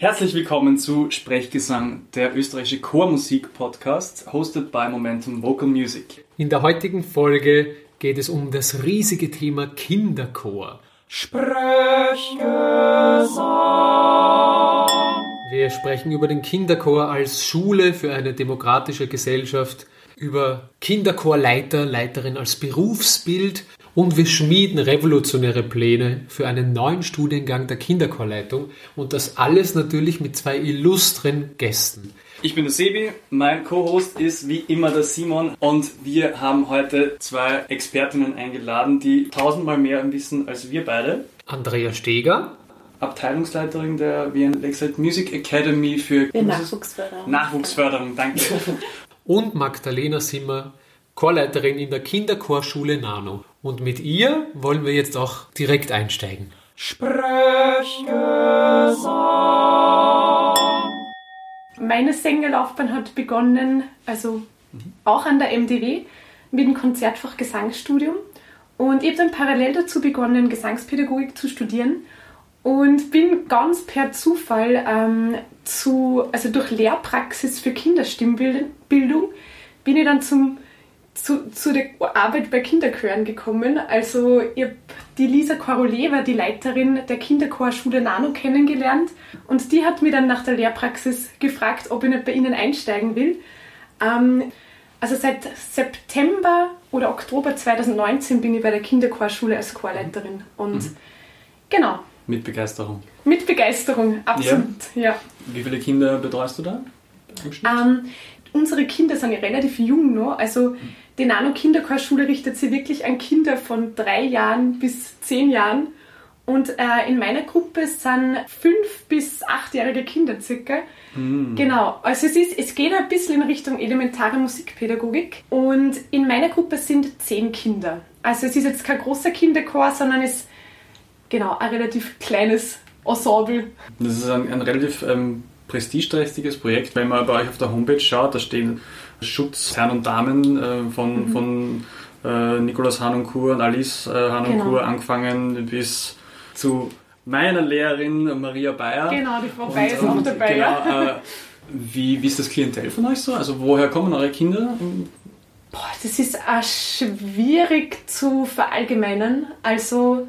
Herzlich willkommen zu Sprechgesang, der österreichische Chormusik-Podcast, hosted by Momentum Vocal Music. In der heutigen Folge geht es um das riesige Thema Kinderchor. Sprechgesang. Wir sprechen über den Kinderchor als Schule für eine demokratische Gesellschaft, über Kinderchorleiter, Leiterin als Berufsbild und wir schmieden revolutionäre Pläne für einen neuen Studiengang der Kinderchorleitung und das alles natürlich mit zwei illustren Gästen. Ich bin der Sebi, mein Co-Host ist wie immer der Simon und wir haben heute zwei Expertinnen eingeladen, die tausendmal mehr wissen als wir beide. Andrea Steger, Abteilungsleiterin der Wien Lakeside Music Academy für Für Nachwuchsförderung. Nachwuchsförderung, danke. und Magdalena Simmer, Chorleiterin in der Kinderchorschule Nano. Und mit ihr wollen wir jetzt auch direkt einsteigen. Meine Sängerlaufbahn hat begonnen, also auch an der MDW, mit dem Konzertfach Gesangsstudium. Und ich habe dann parallel dazu begonnen, Gesangspädagogik zu studieren und bin ganz per Zufall ähm, zu, also durch Lehrpraxis für Kinderstimmbildung, bin ich dann zum, zu, zu der Arbeit bei Kinderchören gekommen. Also ich habe die Lisa Coroleva, die Leiterin der Kinderchorschule Nano, kennengelernt und die hat mir dann nach der Lehrpraxis gefragt, ob ich nicht bei ihnen einsteigen will. Ähm, also seit September oder Oktober 2019 bin ich bei der Kinderchorschule als Chorleiterin und Mhm. genau, Mit Begeisterung. mit Begeisterung, absolut, ja. Wie viele Kinder betreust du da? Ähm, unsere Kinder sind ja relativ jung noch. Also die Nano-Kinderchorschule richtet sich wirklich an Kinder von drei Jahren bis zehn Jahren. Und äh, in meiner Gruppe sind fünf bis achtjährige Kinder circa. Genau, also es, ist, es geht ein bisschen in Richtung elementare Musikpädagogik. Und in meiner Gruppe sind zehn Kinder. Also es ist jetzt kein großer Kinderchor, sondern es ist genau ein relativ kleines Ensemble. Das ist ein, ein relativ ähm, prestigeträchtiges Projekt. Wenn man bei euch auf der Homepage schaut, da stehen Schutzherren und Damen äh, von, Mhm. von äh, Nikolaus Hanunkur und Alice äh, Hanunkur Genau. angefangen bis zu meiner Lehrerin Maria Bayer. Genau, die Frau Und- Bay ist auch dabei. Genau, äh, wie, wie ist das Klientel von euch so? Also woher kommen eure Kinder? Boah, das ist auch schwierig zu verallgemeinern. Also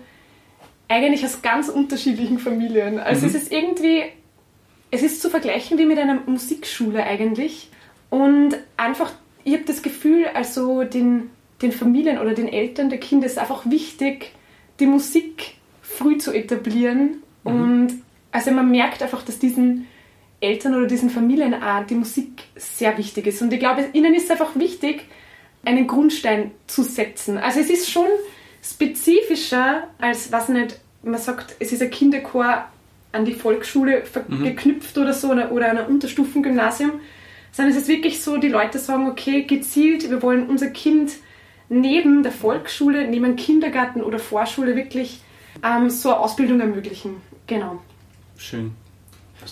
eigentlich aus ganz unterschiedlichen Familien. Also es ist irgendwie, es ist zu vergleichen wie mit einer Musikschule eigentlich. Und einfach, ich habe das Gefühl, also den, den Familien oder den Eltern der Kinder ist einfach wichtig, die Musik früh zu etablieren. Und also man merkt einfach, dass diesen Eltern oder diesen Familien auch die Musik sehr wichtig ist. Und ich glaube, ihnen ist einfach wichtig, einen Grundstein zu setzen. Also es ist schon spezifischer als, was nicht, man sagt, es ist ein Kinderchor an die Volksschule ver- geknüpft oder so oder, oder an ein Unterstufengymnasium, sondern es ist wirklich so, die Leute sagen, okay, gezielt, wir wollen unser Kind neben der Volksschule, neben Kindergarten oder Vorschule wirklich ähm, so eine Ausbildung ermöglichen. Genau. Schön.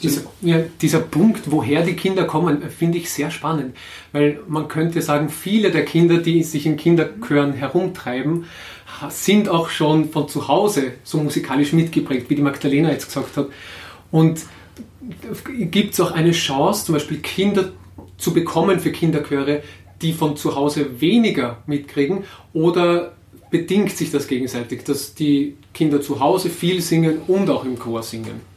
Dieser, ja, dieser Punkt, woher die Kinder kommen, finde ich sehr spannend, weil man könnte sagen, viele der Kinder, die sich in Kinderchören herumtreiben, sind auch schon von zu Hause so musikalisch mitgeprägt, wie die Magdalena jetzt gesagt hat. Und gibt es auch eine Chance, zum Beispiel Kinder zu bekommen für Kinderchöre, die von zu Hause weniger mitkriegen, oder bedingt sich das gegenseitig, dass die Kinder zu Hause viel singen und auch im Chor singen?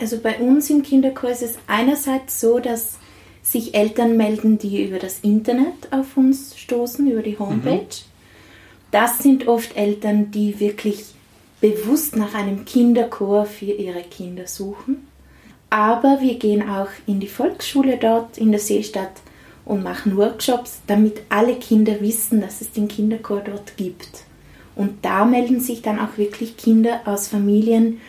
Also bei uns im Kinderchor ist es einerseits so, dass sich Eltern melden, die über das Internet auf uns stoßen, über die Homepage. Das sind oft Eltern, die wirklich bewusst nach einem Kinderchor für ihre Kinder suchen. Aber wir gehen auch in die Volksschule dort in der Seestadt und machen Workshops, damit alle Kinder wissen, dass es den Kinderchor dort gibt. Und da melden sich dann auch wirklich Kinder aus Familien,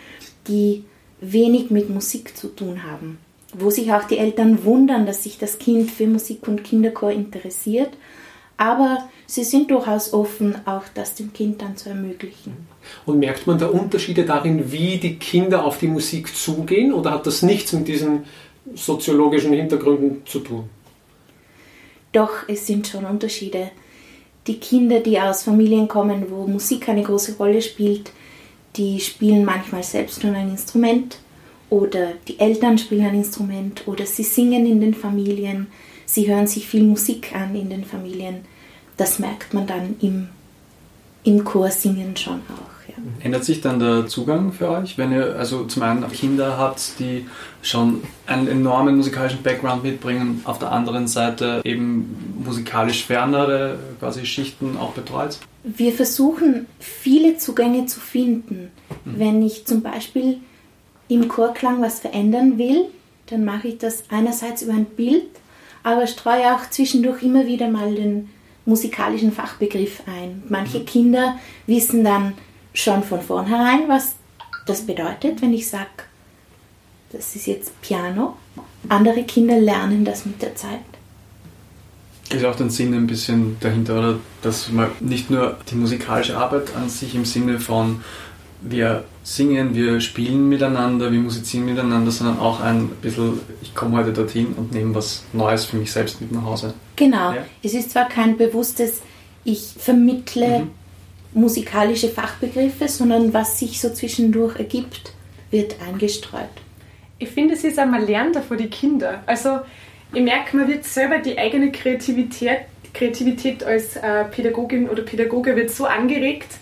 die wenig mit Musik zu tun haben. Wo sich auch die Eltern wundern, dass sich das Kind für Musik und Kinderchor interessiert. Aber sie sind durchaus offen, auch das dem Kind dann zu ermöglichen. Und merkt man da Unterschiede darin, wie die Kinder auf die Musik zugehen oder hat das nichts mit diesen soziologischen Hintergründen zu tun? Doch es sind schon Unterschiede. Die Kinder, die aus Familien kommen, wo Musik eine große Rolle spielt, die spielen manchmal selbst schon ein Instrument oder die Eltern spielen ein Instrument oder sie singen in den Familien, sie hören sich viel Musik an in den Familien. Das merkt man dann im, im Chorsingen schon auch. Ändert sich dann der Zugang für euch, wenn ihr also zum einen Kinder habt, die schon einen enormen musikalischen Background mitbringen, auf der anderen Seite eben musikalisch fernere quasi Schichten auch betreut? Wir versuchen viele Zugänge zu finden. Mhm. Wenn ich zum Beispiel im Chorklang was verändern will, dann mache ich das einerseits über ein Bild, aber streue auch zwischendurch immer wieder mal den musikalischen Fachbegriff ein. Manche mhm. Kinder wissen dann schon von vornherein, was das bedeutet, wenn ich sage, das ist jetzt Piano. Andere Kinder lernen das mit der Zeit. Ist auch der Sinn ein bisschen dahinter, oder? Dass man nicht nur die musikalische Arbeit an sich im Sinne von wir singen, wir spielen miteinander, wir musizieren miteinander, sondern auch ein bisschen, ich komme heute dorthin und nehme was Neues für mich selbst mit nach Hause. Genau. Ja? Es ist zwar kein bewusstes, ich vermittle mhm. Musikalische Fachbegriffe, sondern was sich so zwischendurch ergibt, wird eingestreut. Ich finde, es ist einmal lernender für die Kinder. Also ich merke, man wird selber die eigene Kreativität, Kreativität als äh, Pädagogin oder Pädagoge wird so angeregt,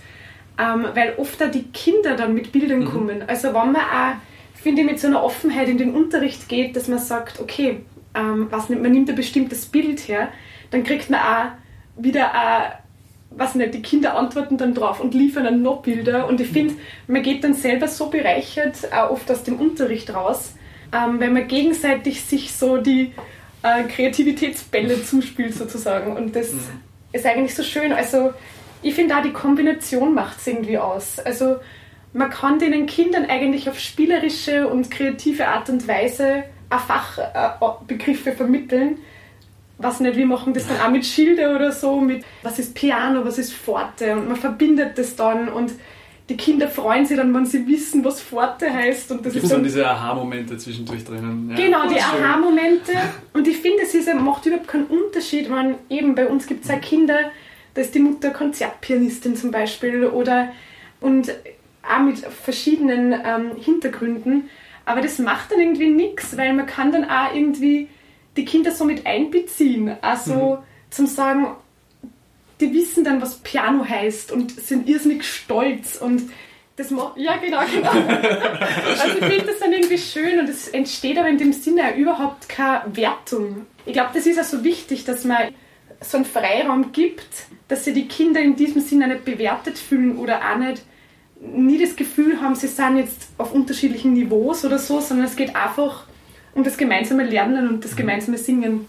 ähm, weil oft auch die Kinder dann mit Bildern mhm. kommen. Also wenn man auch, finde ich, mit so einer Offenheit in den Unterricht geht, dass man sagt, okay, ähm, was man nimmt ein bestimmtes Bild her, dann kriegt man auch wieder auch, was nicht, die Kinder antworten dann drauf und liefern dann noch Bilder. Und ich finde, man geht dann selber so bereichert, auch oft aus dem Unterricht raus, ähm, weil man gegenseitig sich so die äh, Kreativitätsbälle zuspielt sozusagen. Und das mhm. ist eigentlich so schön. Also ich finde auch die Kombination macht es irgendwie aus. Also man kann den Kindern eigentlich auf spielerische und kreative Art und Weise auch Fachbegriffe vermitteln. Was nicht, wir machen das dann auch mit Schilde oder so, mit was ist Piano, was ist Forte und man verbindet das dann und die Kinder freuen sich dann, wenn sie wissen, was Pforte heißt. Und das Gibt ist dann diese Aha-Momente zwischendurch drinnen. Ja, genau, die Aha-Momente. Und ich finde, es ist, macht überhaupt keinen Unterschied, wenn eben bei uns gibt es auch Kinder, da ist die Mutter Konzertpianistin zum Beispiel oder und auch mit verschiedenen ähm, Hintergründen. Aber das macht dann irgendwie nichts, weil man kann dann auch irgendwie die Kinder so mit einbeziehen. Also mhm. zum Sagen, die wissen dann, was Piano heißt und sind irrsinnig stolz und das ja, genau, genau. Also ich finde das dann irgendwie schön und es entsteht aber in dem Sinne überhaupt keine Wertung. Ich glaube, das ist auch so wichtig, dass man so einen Freiraum gibt, dass sie die Kinder in diesem Sinne nicht bewertet fühlen oder auch nicht nie das Gefühl haben, sie sind jetzt auf unterschiedlichen Niveaus oder so, sondern es geht einfach um das gemeinsame Lernen und das mhm. gemeinsame Singen.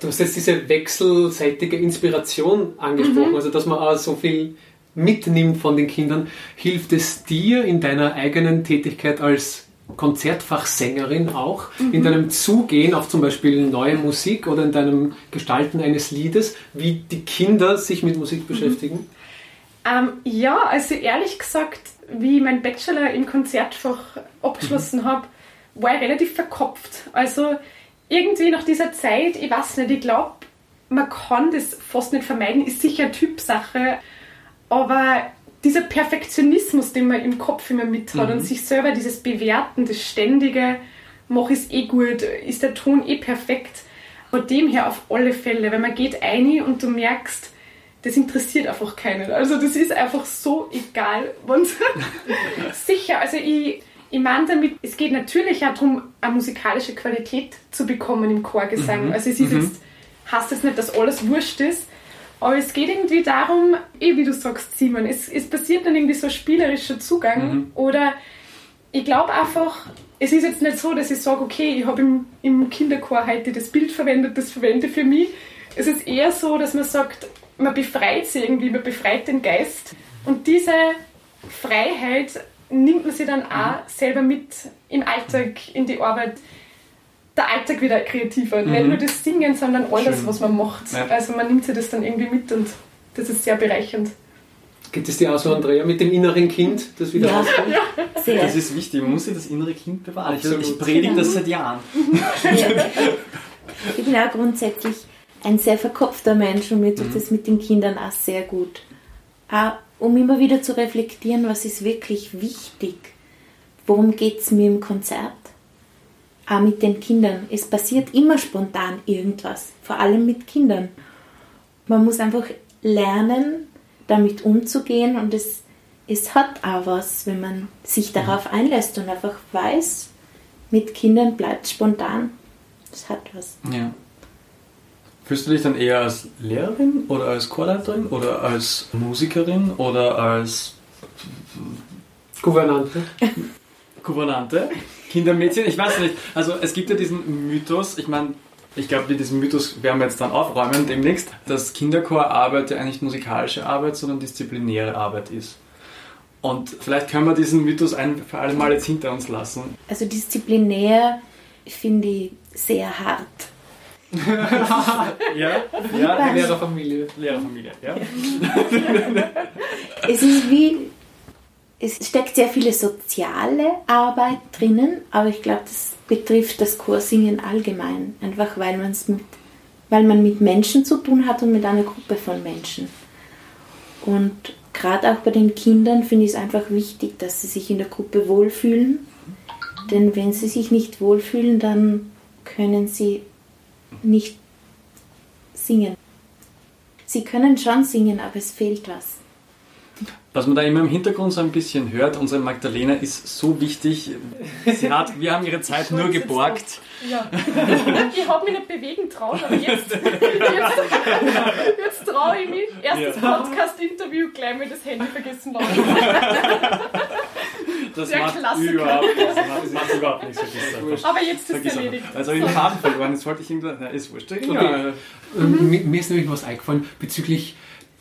Du hast jetzt diese wechselseitige Inspiration angesprochen, mhm. also dass man auch so viel mitnimmt von den Kindern. Hilft es dir in deiner eigenen Tätigkeit als Konzertfachsängerin auch, mhm. in deinem Zugehen auf zum Beispiel neue Musik oder in deinem Gestalten eines Liedes, wie die Kinder sich mit Musik mhm. beschäftigen? Ähm, ja, also ehrlich gesagt, wie ich meinen Bachelor im Konzertfach abgeschlossen mhm. habe, war ich relativ verkopft. Also irgendwie nach dieser Zeit, ich weiß nicht, ich glaube, man kann das fast nicht vermeiden, ist sicher Typsache, aber dieser Perfektionismus, den man im Kopf immer mit hat mhm. und sich selber dieses Bewerten, das ständige, mach es eh gut, ist der Ton eh perfekt, von dem her auf alle Fälle, weil man geht ein und du merkst, das interessiert einfach keinen. Also das ist einfach so egal. sicher, also ich ich meine damit, es geht natürlich auch darum, eine musikalische Qualität zu bekommen im Chorgesang. Mhm. Also es ist mhm. jetzt, heißt es nicht, dass alles wurscht ist, aber es geht irgendwie darum, eh wie du sagst, Simon, es, es passiert dann irgendwie so ein spielerischer Zugang mhm. oder ich glaube einfach, es ist jetzt nicht so, dass ich sage, okay, ich habe im, im Kinderchor heute das Bild verwendet, das verwende für mich. Es ist eher so, dass man sagt, man befreit sich irgendwie, man befreit den Geist und diese Freiheit nimmt man sie dann auch mhm. selber mit im Alltag, in die Arbeit. Der Alltag wieder kreativer. Mhm. Nicht nur das Singen, sondern alles, Schön. was man macht. Ja. Also man nimmt sich das dann irgendwie mit und das ist sehr bereichernd. Geht es dir auch so, Andrea, mit dem inneren Kind, das wieder ja. rauskommt? Ja. Sehr. Das ist wichtig, man muss sich das innere Kind bewahren. Absolut. Ich, predige das seit Jahren. Ja. Ich bin auch grundsätzlich ein sehr verkopfter Mensch und mir tut mhm. das mit den Kindern auch sehr gut. Auch um immer wieder zu reflektieren, was ist wirklich wichtig. worum geht es mir im Konzert? Auch mit den Kindern. Es passiert immer spontan irgendwas, vor allem mit Kindern. Man muss einfach lernen, damit umzugehen und es, es hat auch was, wenn man sich darauf einlässt und einfach weiß, mit Kindern bleibt spontan. Das hat was. Ja. Fühlst du dich dann eher als Lehrerin oder als Chorleiterin oder als Musikerin oder als Gouvernante. Gouvernante? Kindermädchen? Ich weiß nicht. Also es gibt ja diesen Mythos, ich meine, ich glaube, diesen Mythos werden wir jetzt dann aufräumen demnächst, dass Kinderchorarbeit ja eigentlich musikalische Arbeit, sondern disziplinäre Arbeit ist. Und vielleicht können wir diesen Mythos ein für alle Mal jetzt hinter uns lassen. Also disziplinär finde ich sehr hart. ja, ja, Lehrerfamilie. Lehrerfamilie, ja. Es ist wie, es steckt sehr viele soziale Arbeit drinnen, aber ich glaube, das betrifft das Chorsingen allgemein. Einfach weil, man's mit, weil man mit Menschen zu tun hat und mit einer Gruppe von Menschen. Und gerade auch bei den Kindern finde ich es einfach wichtig, dass sie sich in der Gruppe wohlfühlen. Denn wenn sie sich nicht wohlfühlen, dann können sie nicht singen. Sie können schon singen, aber es fehlt was. Was man da immer im Hintergrund so ein bisschen hört, unsere Magdalena ist so wichtig. Sie hat, wir haben ihre Zeit nur geborgt. Ja. Ich habe mich nicht bewegen trauen, aber jetzt, jetzt, jetzt traue ich mich. Erstes Ja. Podcast-Interview, gleich mal das Handy vergessen lassen. Das Der macht Klassiker. überhaupt nichts. Das macht, das macht überhaupt nichts. Vergiss. Aber jetzt ist es erledigt. Also ich den Faden verloren, jetzt wollte ich irgendwas. Na, ist wurscht. Okay. Ja. Ähm, Mir, ist nämlich was eingefallen bezüglich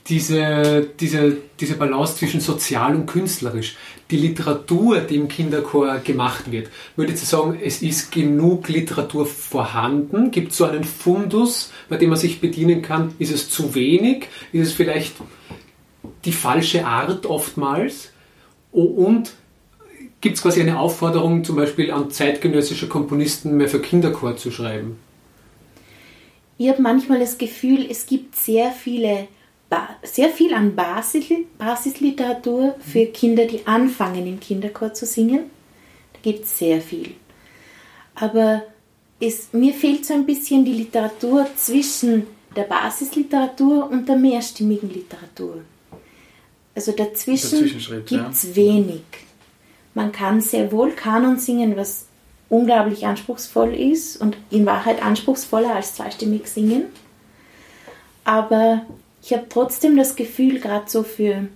diese, diese, diese Balance zwischen sozial und künstlerisch. Die Literatur, die im Kinderchor gemacht wird, würde ich sagen, es ist genug Literatur vorhanden? Gibt es so einen Fundus, bei dem man sich bedienen kann? Ist es zu wenig? Ist es vielleicht die falsche Art oftmals? Und gibt es quasi eine Aufforderung, zum Beispiel an zeitgenössische Komponisten mehr für Kinderchor zu schreiben? Ich habe manchmal das Gefühl, es gibt sehr viele, sehr viel an Basis, Basisliteratur für Kinder, die anfangen im Kinderchor zu singen. Da gibt es sehr viel. Aber es, mir fehlt so ein bisschen die Literatur zwischen der Basisliteratur und der mehrstimmigen Literatur. Also dazwischen ja. gibt es wenig. Man kann sehr wohl Kanon singen, was unglaublich anspruchsvoll ist und in Wahrheit anspruchsvoller als zweistimmig singen. Aber ich habe trotzdem das Gefühl, gerade so für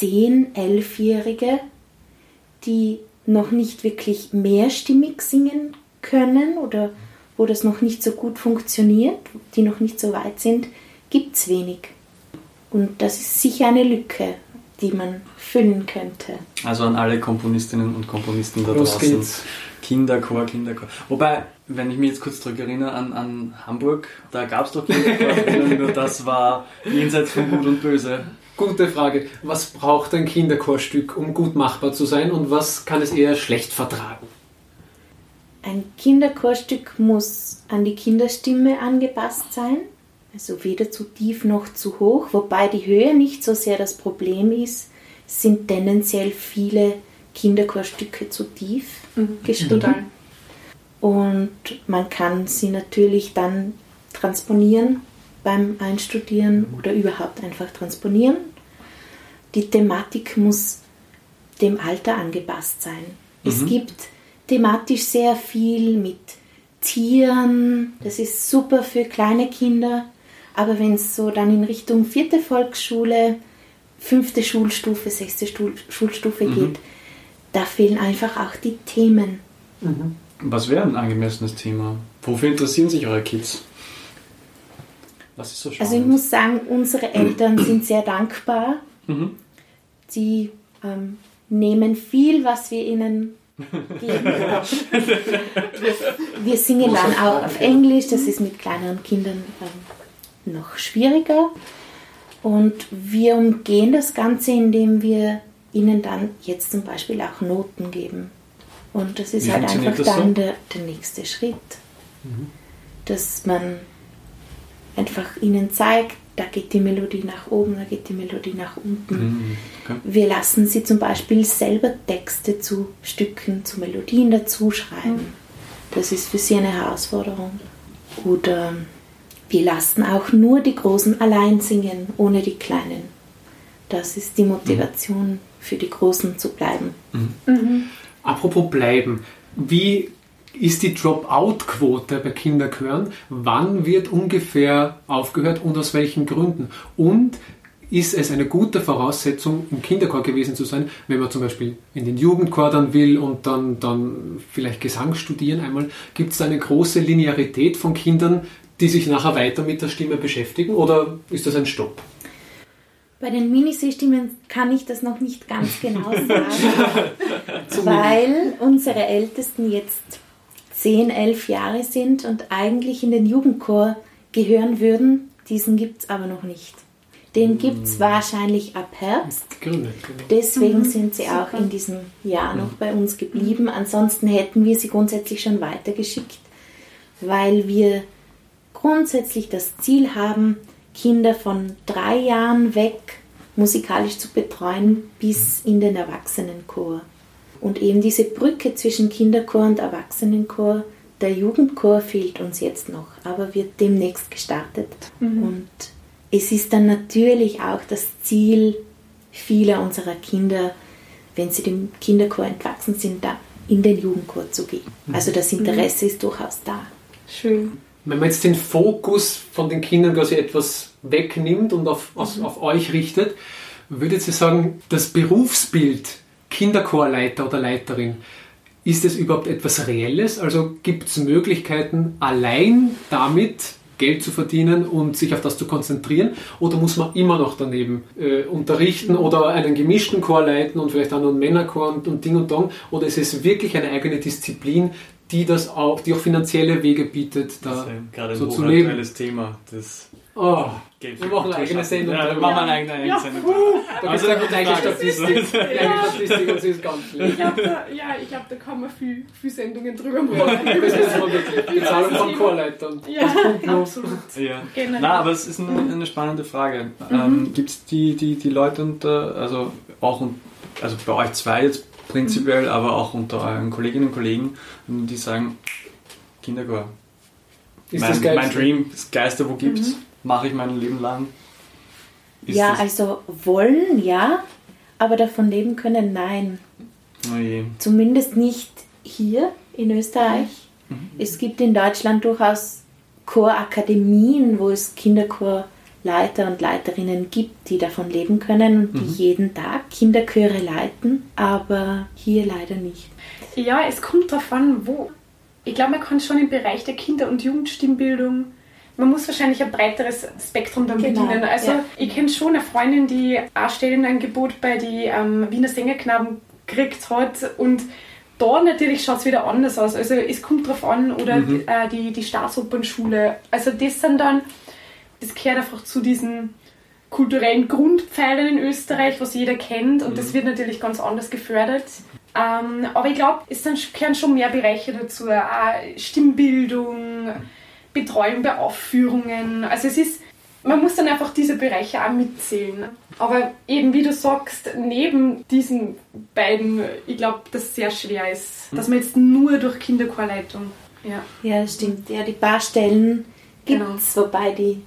10-, 11-Jährige, die noch nicht wirklich mehrstimmig singen können oder wo das noch nicht so gut funktioniert, die noch nicht so weit sind, gibt es wenig. Und das ist sicher eine Lücke, die man füllen könnte. Also an alle Komponistinnen und Komponisten da Los draußen. geht's. Kinderchor, Kinderchor. Wobei, wenn ich mich jetzt kurz zurückerinnere an, an Hamburg, da gab es doch Kinderchor, nur das war jenseits von Gut und Böse. Gute Frage. Was braucht ein Kinderchorstück, um gut machbar zu sein und was kann es eher schlecht vertragen? Ein Kinderchorstück muss an die Kinderstimme angepasst sein, also weder zu tief noch zu hoch, wobei die Höhe nicht so sehr das Problem ist, es sind tendenziell viele Kinderchorstücke zu tief geschrieben. Total. Und man kann sie natürlich dann transponieren beim Einstudieren oder überhaupt einfach transponieren. Die Thematik muss dem Alter angepasst sein. Es gibt thematisch sehr viel mit Tieren, das ist super für kleine Kinder, aber wenn es so dann in Richtung vierte Volksschule, fünfte Schulstufe, sechste Stuhl- Schulstufe geht, da fehlen einfach auch die Themen. Was wäre ein angemessenes Thema? Wofür interessieren sich eure Kids? Was ist so spannend? Also ich muss sagen, unsere Eltern sind sehr dankbar. Mhm. Sie ähm, nehmen viel, was wir ihnen geben. wir singen dann auch auf Englisch, das ist mit kleineren Kindern ähm, noch schwieriger. Und wir umgehen das Ganze, indem wir ihnen dann jetzt zum Beispiel auch Noten geben. Und das ist Wie halt einfach das so? dann der, der nächste Schritt. Dass man einfach ihnen zeigt, da geht die Melodie nach oben, da geht die Melodie nach unten. Mhm. Okay. Wir lassen sie zum Beispiel selber Texte zu Stücken, zu Melodien dazu schreiben. Das ist für sie eine Herausforderung. Oder wir lassen auch nur die Großen allein singen, ohne die Kleinen. Das ist die Motivation für die Großen zu bleiben. Apropos bleiben, wie ist die Dropout-Quote bei Kinderchören? Wann wird ungefähr aufgehört und aus welchen Gründen? Und ist es eine gute Voraussetzung, im Kinderchor gewesen zu sein, wenn man zum Beispiel in den Jugendchor dann will und dann, dann vielleicht Gesang studieren einmal? Gibt es eine große Linearität von Kindern, die sich nachher weiter mit der Stimme beschäftigen oder ist das ein Stopp? Bei den Minisee-Stimmen kann ich das noch nicht ganz genau sagen, weil unsere Ältesten jetzt 10, 11 Jahre sind und eigentlich in den Jugendchor gehören würden. Diesen gibt es aber noch nicht. Den gibt es wahrscheinlich ab Herbst. Genau. Deswegen sind sie auch in diesem Jahr noch bei uns geblieben. Ansonsten hätten wir sie grundsätzlich schon weitergeschickt, weil wir grundsätzlich das Ziel haben, Kinder von drei Jahren weg musikalisch zu betreuen bis in den Erwachsenenchor. Und eben diese Brücke zwischen Kinderchor und Erwachsenenchor, der Jugendchor fehlt uns jetzt noch, aber wird demnächst gestartet. Und es ist dann natürlich auch das Ziel vieler unserer Kinder, wenn sie dem Kinderchor entwachsen sind, da in den Jugendchor zu gehen. Also das Interesse ist durchaus da. Schön. Wenn man jetzt den Fokus von den Kindern quasi etwas wegnimmt und auf, auf, auf euch richtet, würdet ihr sagen, das Berufsbild Kinderchorleiter oder Leiterin, ist es überhaupt etwas Reelles? Also gibt es Möglichkeiten, allein damit Geld zu verdienen und sich auf das zu konzentrieren? Oder muss man immer noch daneben äh, unterrichten oder einen gemischten Chor leiten und vielleicht auch noch einen Männerchor und, und Ding und Dong? Oder ist es wirklich eine eigene Disziplin, die das auch, die auch finanzielle Wege bietet, da Das ist ja gerade ein so zu leben? hochaktuelles Thema. Das Oh, Geld wir machen eine eigene Sendung. Ja, wir machen eine eigene Ja, Sendung. Da Also, gibt es eine gute Statistik. Eigene Statistik und sie ist ganz Ich glaube, da, ja, ich glaub, da kann man viel, viel Sendungen drüber machen. Das wir wirklich. Bezahlung von Chorleitern. Ja, absolut. Ja. Generell. Na, aber es ist eine, eine spannende Frage. Ähm, Gibt es die, die, die Leute unter, also auch also bei euch zwei jetzt prinzipiell, aber auch unter euren Kolleginnen und Kollegen, die sagen, Kinderchor, Ist mein, das geil? mein Dream, das Geiste, wo gibt's, mache ich mein Leben lang. Ist ja, das, also wollen ja, aber davon leben können nein. oh je. Zumindest nicht hier in Österreich. Es gibt in Deutschland durchaus Chorakademien, wo es Kinderchorleiter und Leiterinnen gibt, die davon leben können und die jeden Tag Kinderchöre leiten, aber hier leider nicht. Ja, es kommt darauf an, wo. Ich glaube, man kann schon im Bereich der Kinder- und Jugendstimmbildung, man muss wahrscheinlich ein breiteres Spektrum dann Genau, bedienen. Also ja. ich kenne schon eine Freundin, die ein Stellenangebot bei den ähm, Wiener Sängerknaben gekriegt hat und da natürlich schaut es wieder anders aus. Also es kommt darauf an, oder äh, die, die Staatsopernschule. Also das sind dann, das gehört einfach zu diesen kulturellen Grundpfeilern in Österreich, was jeder kennt und das wird natürlich ganz anders gefördert. Ähm, aber ich glaube, es dann gehören schon mehr Bereiche dazu. Auch Stimmbildung, Betreuung bei Aufführungen. Also es ist, man muss dann einfach diese Bereiche auch mitzählen. Aber eben wie du sagst, neben diesen beiden, ich glaube, dass es sehr schwer ist, dass man jetzt nur durch Kinderchorleitung. Ja. Ja, stimmt. Ja, die paar Stellen gibt Genau. es, wobei die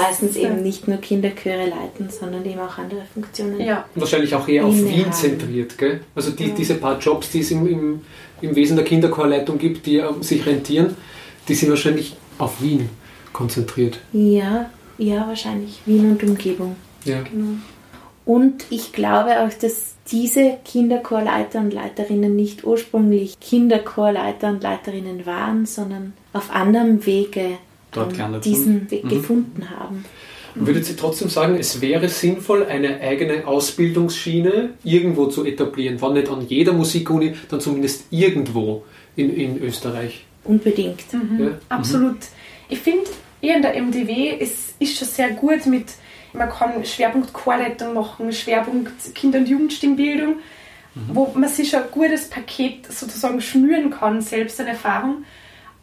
meistens Ja. eben nicht nur Kinderchöre leiten, sondern eben auch andere Funktionen. ja. Wahrscheinlich auch eher auf. Wien zentriert, gell? Also die, diese paar Jobs, die es im, im, im Wesen der Kinderchorleitung gibt, die ähm, sich rentieren, die sind wahrscheinlich auf Wien konzentriert. Ja, ja, wahrscheinlich Wien und Umgebung. Ja. Und ich glaube auch, dass diese Kinderchorleiter und Leiterinnen nicht ursprünglich Kinderchorleiter und Leiterinnen waren, sondern auf anderem Wege Dort ähm, gelandet diesen Weg Mhm. gefunden haben. Würdet ihr trotzdem sagen, es wäre sinnvoll, eine eigene Ausbildungsschiene irgendwo zu etablieren? Wenn nicht an jeder Musikuni, dann zumindest irgendwo in, in Österreich. Unbedingt. Ja? Absolut. Ich finde, eher in der MDW es ist schon sehr gut mit, man kann Schwerpunkt Chorleitung machen, Schwerpunkt Kinder- und Jugendstimmbildung, wo man sich schon ein gutes Paket sozusagen schnüren kann, selbst eine Erfahrung.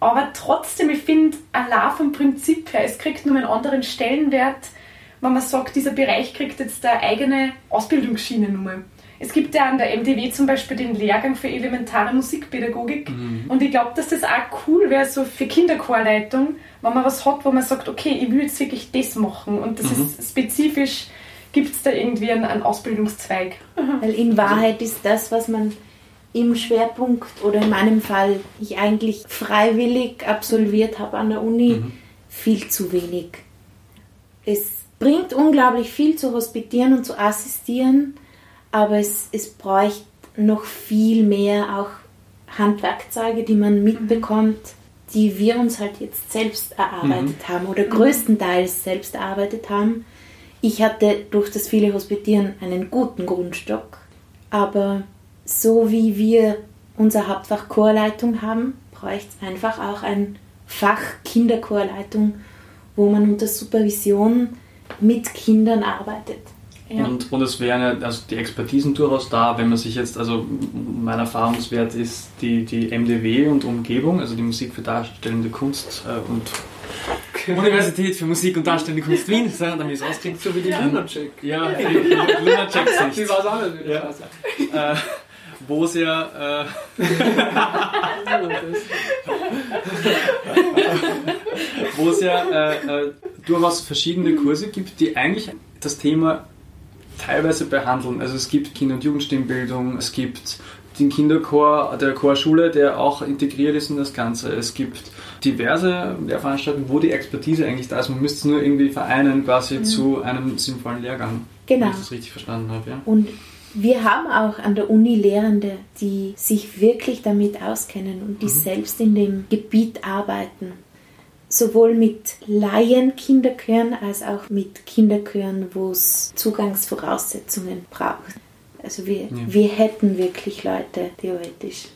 Aber trotzdem, ich finde, allein vom Prinzip her, es kriegt nur einen anderen Stellenwert, wenn man sagt, dieser Bereich kriegt jetzt eine eigene Ausbildungsschiene nochmal. Es gibt ja an der MDW zum Beispiel den Lehrgang für elementare Musikpädagogik Mhm. und ich glaube, dass das auch cool wäre, so für Kinderchorleitung, wenn man was hat, wo man sagt, okay, ich will jetzt wirklich das machen und das Mhm. ist spezifisch, gibt es da irgendwie einen, einen Ausbildungszweig. Weil in Wahrheit ist das, was man im Schwerpunkt oder in meinem Fall ich eigentlich freiwillig absolviert habe an der Uni, viel zu wenig. Es bringt unglaublich viel zu hospitieren und zu assistieren, aber es, es bräuchte noch viel mehr auch Handwerkzeuge, die man mitbekommt, die wir uns halt jetzt selbst erarbeitet haben oder größtenteils selbst erarbeitet haben. Ich hatte durch das viele Hospitieren einen guten Grundstock, aber so wie wir unser Hauptfach Chorleitung haben, bräuchte es einfach auch ein Fach Kinderchorleitung, wo man unter Supervision mit Kindern arbeitet. Ja. Und, und es wären ja also die Expertisen durchaus da, wenn man sich jetzt, also mein Erfahrungswert ist die, die MDW und Umgebung, also die Musik für darstellende Kunst äh, und Universität für Musik und darstellende Kunst Wien, so, damit ich es auskriege. So wie die Lunacek. Ja, die Lunacek-Sicht. Die war es auch nicht Also, äh, wo es ja, äh, wo es ja äh, durchaus verschiedene Kurse gibt, die eigentlich das Thema teilweise behandeln. Also es gibt Kinder- und Jugendstimmbildung, es gibt den Kinderchor der Chorschule, der auch integriert ist in das Ganze. Es gibt diverse Lehrveranstaltungen, wo die Expertise eigentlich da ist. Man müsste es nur irgendwie vereinen quasi zu einem sinnvollen Lehrgang. Genau. Wenn ich das richtig verstanden habe, ja. Und wir haben auch an der Uni Lehrende, die sich wirklich damit auskennen und die selbst in dem Gebiet arbeiten. Sowohl mit Laien-Kinderchören als auch mit Kinderchören, wo es Zugangsvoraussetzungen braucht. Also wir, wir hätten wirklich Leute, theoretisch.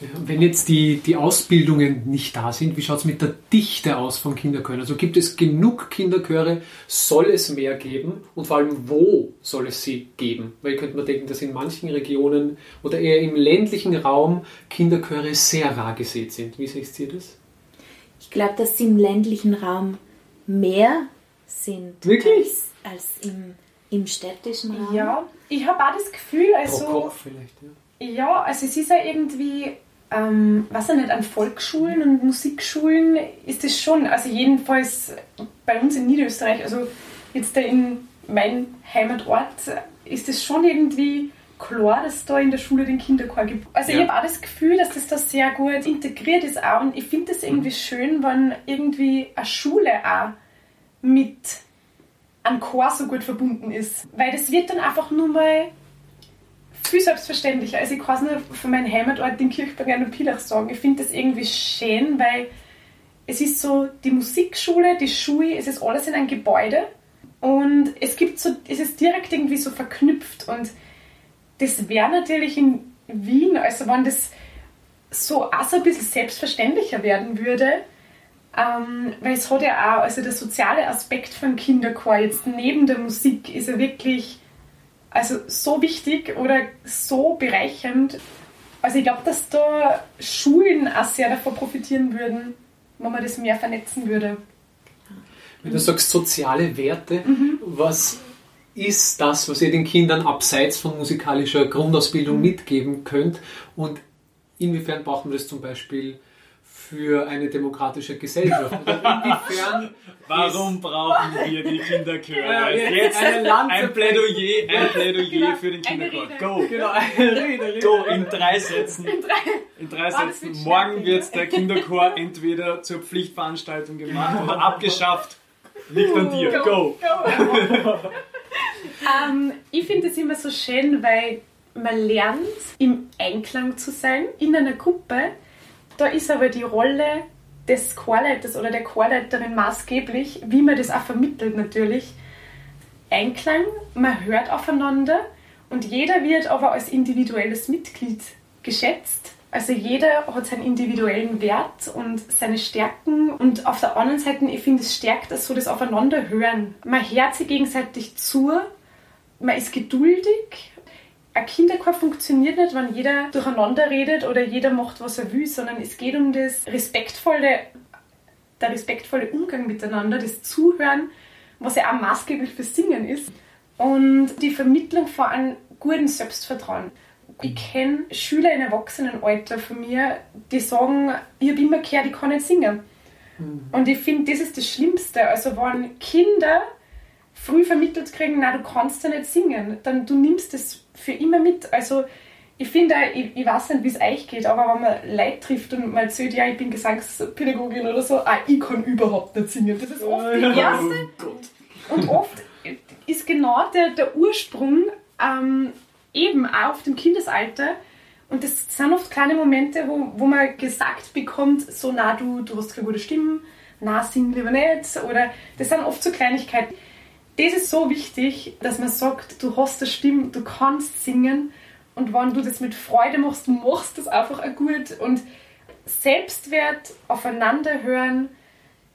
Wenn jetzt die, die Ausbildungen nicht da sind, wie schaut es mit der Dichte aus von Kinderchören? Also gibt es genug Kinderchöre? Soll es mehr geben? Und vor allem, wo soll es sie geben? Weil könnte man denken, dass in manchen Regionen oder eher im ländlichen Raum Kinderchöre sehr rar gesät sind. Wie seht ihr das? Ich glaube, dass sie im ländlichen Raum mehr sind Wirklich? als, als im, im städtischen Raum. Ja, ich habe auch das Gefühl, Pro also. Kopf vielleicht, ja. Ja, also es ist ja irgendwie, ähm, weiß ich nicht, an Volksschulen und Musikschulen ist es schon, also jedenfalls bei uns in Niederösterreich, also jetzt da in meinem Heimatort, ist es schon irgendwie klar, dass es da in der Schule den Kinderchor gibt. Also Ja. ich habe auch das Gefühl, dass das da sehr gut integriert ist auch und ich finde es irgendwie schön, wenn irgendwie eine Schule auch mit einem Chor so gut verbunden ist. Weil das wird dann einfach nur mal viel selbstverständlicher. Also ich kann es nur von meinem Heimatort in Kirchberg und Pilach sagen. Ich finde das irgendwie schön, weil es ist so die Musikschule, die Schule, es ist alles in einem Gebäude und es gibt so, es ist direkt irgendwie so verknüpft und das wäre natürlich in Wien, also wenn das so auch so ein bisschen selbstverständlicher werden würde, ähm, weil es hat ja auch, also der soziale Aspekt von Kinderchor jetzt neben der Musik ist ja wirklich also so wichtig oder so bereichernd. Also ich glaube, dass da Schulen auch sehr davon profitieren würden, wenn man das mehr vernetzen würde. Wenn du sagst soziale Werte, was ist das, was ihr den Kindern abseits von musikalischer Grundausbildung mitgeben könnt und inwiefern braucht man das zum Beispiel für eine demokratische Gesellschaft? Inwiefern Warum brauchen wir die Kinderchöre? Ja, jetzt Jetzt eine Lanze ein Plädoyer, ein Plädoyer für den Kinderchor. Go! Genau, eine Rede, Rede. Go in drei Sätzen. In drei Oh, das Sätzen. wird Morgen wird der Kinderchor entweder zur Pflichtveranstaltung gemacht oder abgeschafft. Liegt an dir. Go! Ähm, ich finde es immer so schön, weil man lernt, im Einklang zu sein in einer Gruppe. Da ist aber die Rolle des Chorleiters oder der Chorleiterin maßgeblich, wie man das auch vermittelt natürlich. Einklang, man hört aufeinander und jeder wird aber als individuelles Mitglied geschätzt. Also jeder hat seinen individuellen Wert und seine Stärken und auf der anderen Seite, ich finde, es stärkt das so das Aufeinanderhören. Man hört sich gegenseitig zu, man ist geduldig. Ein Kinderchor funktioniert nicht, wenn jeder durcheinander redet oder jeder macht, was er will, sondern es geht um das respektvolle, der respektvolle Umgang miteinander, das Zuhören was ja auch maßgeblich für Singen ist. Und die Vermittlung von einem guten Selbstvertrauen. Ich kenne Schüler in Erwachsenenalter von mir, die sagen, ich habe immer gehört, ich kann nicht singen. Mhm. Und ich finde, das ist das Schlimmste. Also wenn Kinder früh vermittelt kriegen, na du kannst ja nicht singen, dann du nimmst das für immer mit. Also ich finde, ich, ich weiß nicht, wie es euch geht, aber wenn man Leute trifft und mal erzählt, ja, ich bin Gesangspädagogin oder so, ah, ich kann überhaupt nicht singen. Das ist oft die erste. Oh und oft ist genau der, der Ursprung ähm, eben auch auf dem Kindesalter. Und das sind oft kleine Momente, wo, wo man gesagt bekommt, so, na, du, du hast keine gute Stimme, na, sing lieber nicht. Oder das sind oft so Kleinigkeiten. Das ist so wichtig, dass man sagt, du hast eine Stimme, du kannst singen und wenn du das mit Freude machst, du machst das einfach auch gut und Selbstwert, aufeinander hören,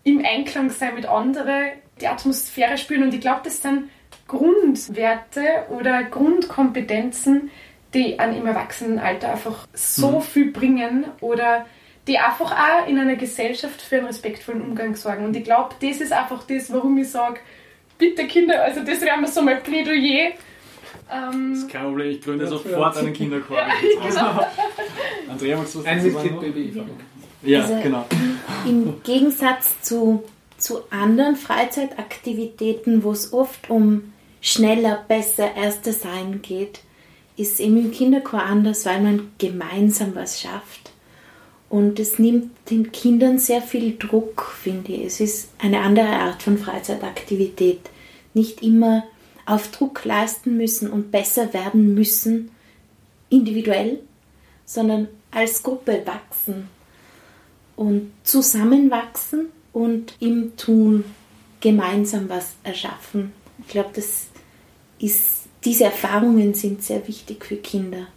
im Einklang sein mit anderen, die Atmosphäre spüren und ich glaube, das sind Grundwerte oder Grundkompetenzen, die an im Erwachsenenalter einfach so mhm. viel bringen oder die einfach auch in einer Gesellschaft für einen respektvollen Umgang sorgen. Und ich glaube, das ist einfach das, warum ich sage, bitte Kinder, also das wäre mir so mein Plädoyer. Ähm, das ist kein Problem, ich gründe sofort einen Kinderchor. Ja, genau. Andrea, magst du was Ein Mitglied Baby. Ja, also genau. Im Gegensatz zu, zu anderen Freizeitaktivitäten, wo es oft um schneller, besser, erster sein geht, ist eben im Kinderchor anders, weil man gemeinsam was schafft. Und es nimmt den Kindern sehr viel Druck, finde ich. Es ist eine andere Art von Freizeitaktivität. Nicht immer auf Druck leisten müssen und besser werden müssen, individuell, sondern als Gruppe wachsen und zusammenwachsen und im Tun gemeinsam was erschaffen. Ich glaube, diese Erfahrungen sind sehr wichtig für Kinder.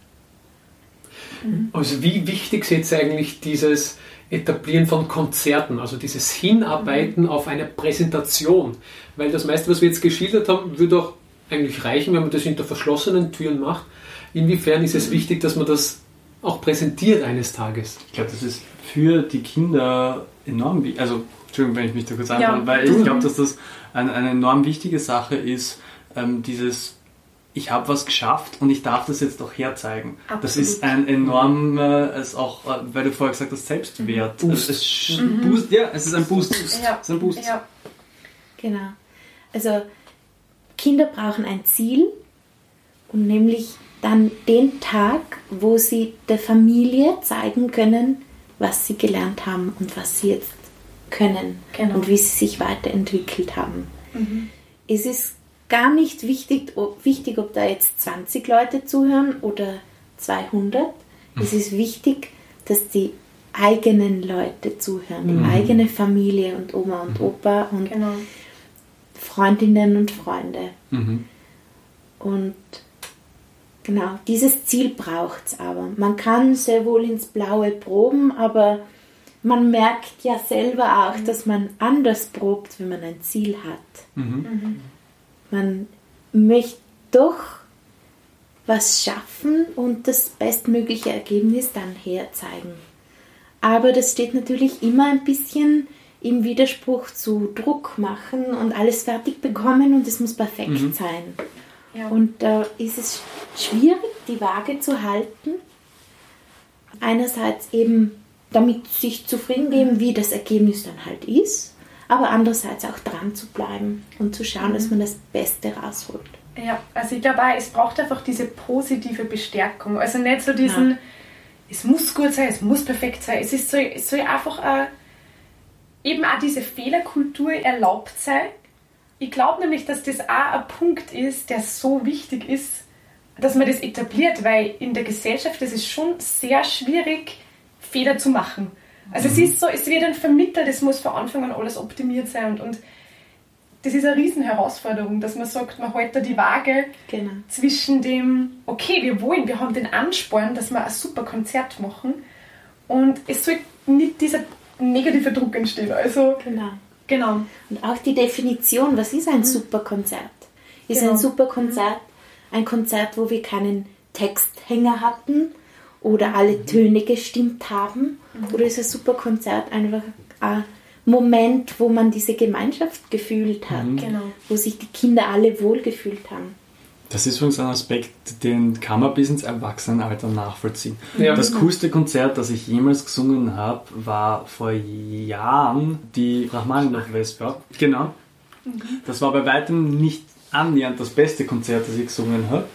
Mhm. Also wie wichtig ist jetzt eigentlich dieses Etablieren von Konzerten, also dieses Hinarbeiten mhm. auf eine Präsentation? Weil das meiste, was wir jetzt geschildert haben, würde auch eigentlich reichen, wenn man das hinter verschlossenen Türen macht. Inwiefern ist es mhm. wichtig, dass man das auch präsentiert eines Tages? Ich glaube, das ist für die Kinder enorm wichtig. Also, Entschuldigung, wenn ich mich da kurz einbaue, ja. weil ich glaube, dass das eine, eine enorm wichtige Sache ist, ähm, dieses ich habe was geschafft und ich darf das jetzt auch herzeigen. Absolut. Das ist ein enormer, äh, auch, äh, weil du vorher gesagt hast, Selbstwert. Mhm. Boost. Es, mhm. Boost. Ja, es ist ein Boost. Ja. Es ist ein Boost. Ja. Genau. Also Kinder brauchen ein Ziel und nämlich dann den Tag, wo sie der Familie zeigen können, was sie gelernt haben und was sie jetzt können genau. und wie sie sich weiterentwickelt haben. Mhm. Es ist gar nicht wichtig ob, wichtig, ob da jetzt 20 Leute zuhören oder 200. Mhm. Es ist wichtig, dass die eigenen Leute zuhören, mhm. die eigene Familie und Oma und mhm. Opa und genau. Freundinnen und Freunde. Mhm. Und genau, dieses Ziel braucht es aber. Man kann sehr wohl ins Blaue proben, aber man merkt ja selber auch, mhm. dass man anders probt, wenn man ein Ziel hat. Mhm. Man möchte doch was schaffen und das bestmögliche Ergebnis dann herzeigen. Aber das steht natürlich immer ein bisschen im Widerspruch zu Druck machen und alles fertig bekommen und es muss perfekt mhm. sein. Ja. Und da äh, ist es schwierig, die Waage zu halten. Einerseits eben damit sich zufrieden geben, wie das Ergebnis dann halt ist aber andererseits auch dran zu bleiben und zu schauen, mhm. dass man das Beste rausholt. Ja, also ich glaube auch, es braucht einfach diese positive Bestärkung. Also nicht so diesen, ja. es muss gut sein, es muss perfekt sein. Es, ist so, es soll einfach auch, eben auch diese Fehlerkultur erlaubt sein. Ich glaube nämlich, dass das auch ein Punkt ist, der so wichtig ist, dass man das etabliert, weil in der Gesellschaft ist es schon sehr schwierig, Fehler zu machen. Also mhm. es ist so, es wird dann vermittelt, es muss von Anfang an alles optimiert sein und, und das ist eine Riesenherausforderung, dass man sagt, man hält da die Waage genau. zwischen dem, okay, wir wollen, wir haben den Ansporn, dass wir ein super Konzert machen und es soll nicht dieser negative Druck entstehen. Also, genau. genau. Und auch die Definition, was ist ein mhm. super Konzert? Ist genau. ein super Konzert ein Konzert, wo wir keinen Texthänger hatten, oder alle Töne gestimmt haben. Mhm. Oder ist ein super Konzert einfach, äh, Moment, wo man diese Gemeinschaft gefühlt hat, Mhm. Genau. wo sich die Kinder alle wohlgefühlt haben. Das ist übrigens ein Aspekt, den kann man bis ins Erwachsenenalter nachvollziehen. Ja. Das coolste Konzert, das ich jemals gesungen habe, war vor Jahren die Rachmaninoff-Vesper. Genau. Das war bei weitem nicht annähernd das beste Konzert, das ich gesungen habe.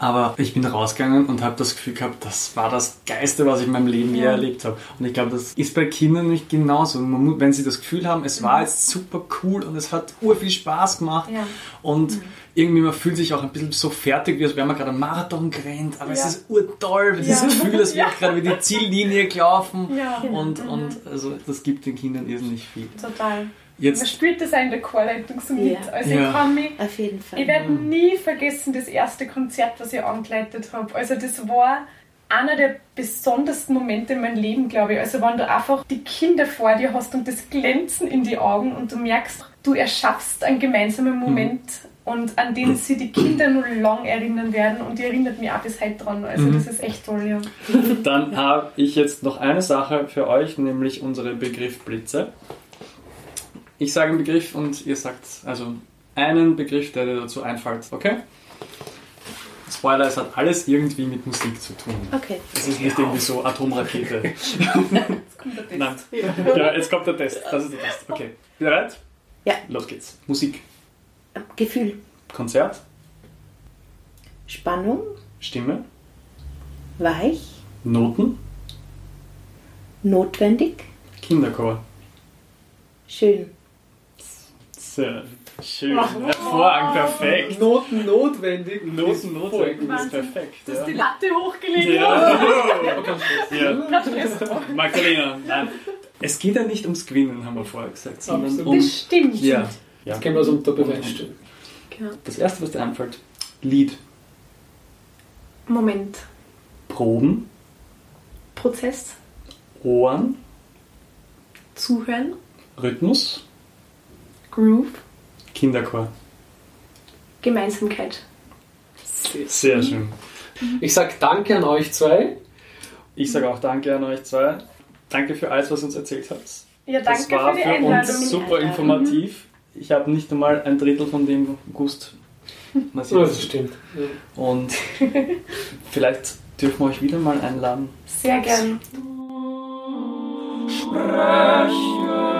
Aber ich bin rausgegangen und habe das Gefühl gehabt, das war das Geiste, was ich in meinem Leben je Ja. erlebt habe. Und ich glaube, das ist bei Kindern nicht genauso. Man wenn sie das Gefühl haben, es war jetzt super cool und es hat ur viel Spaß gemacht Ja. und irgendwie man fühlt sich auch ein bisschen so fertig, wie als wäre man gerade einen Marathon gerannt, aber es Ja. ist urtoll, dieses. Gefühl, Ja. ich gerade über die Ziellinie gelaufen und, und also das gibt den Kindern irrsinnig viel. Total. Man Jetzt, spürt das auch in der Chorleitung so mit. Ja. Also Ja. ich kann mich Auf jeden Fall. Ich werde nie vergessen, das erste Konzert, was ich angeleitet habe. Also das war einer der besondersten Momente in meinem Leben, glaube ich. Also wenn du einfach die Kinder vor dir hast und das Glänzen in die Augen und du merkst, du erschaffst einen gemeinsamen Moment und an den sie die Kinder nur lang erinnern werden und die erinnert mich auch bis heute dran. Also Mhm. das ist echt toll, ja. dann habe ich jetzt noch eine Sache für euch, nämlich unsere Begriffblitze. Ich sage einen Begriff und ihr sagt also einen Begriff, der dir dazu einfällt, okay? Spoiler, es hat alles irgendwie mit Musik zu tun. Okay. Es ist nicht irgendwie so Atomrakete. Jetzt kommt der Test. Nein. Ja, jetzt kommt der Test. Das ist der Test. Okay. Bereit? Ja. Los geht's. Musik. Gefühl, Konzert. Spannung, Stimme. weich, Noten. notwendig, Kinderchor. schön. Sehr schön. Hervorragend. Perfekt. Noten notwendig. Noten notwendig ist Wahnsinn. perfekt. Du hast Ja. die Latte hochgelegt. Ja. ja. Magdalena, nein. Es geht ja nicht ums Gewinnen, haben wir vorher gesagt, sondern Absolut. um. Das stimmt. Ja. ja. Jetzt können wir es unter Beweis stellen. Genau. Das erste, was dir einfällt: Lied, Moment. Proben, Prozess. Ohren, Zuhören. Rhythmus, Groove. Kinderchor. Gemeinsamkeit. Sehr schön. Ich sage Danke an euch zwei. Ich sage auch Danke an euch zwei. Danke für alles, was ihr uns erzählt habt. Ja, danke das war für die für Einladung. uns super informativ. Ich habe nicht einmal ein Drittel von dem gewusst. Was Ja, das stimmt. Und vielleicht dürfen wir euch wieder mal einladen. Sehr gern. Spreche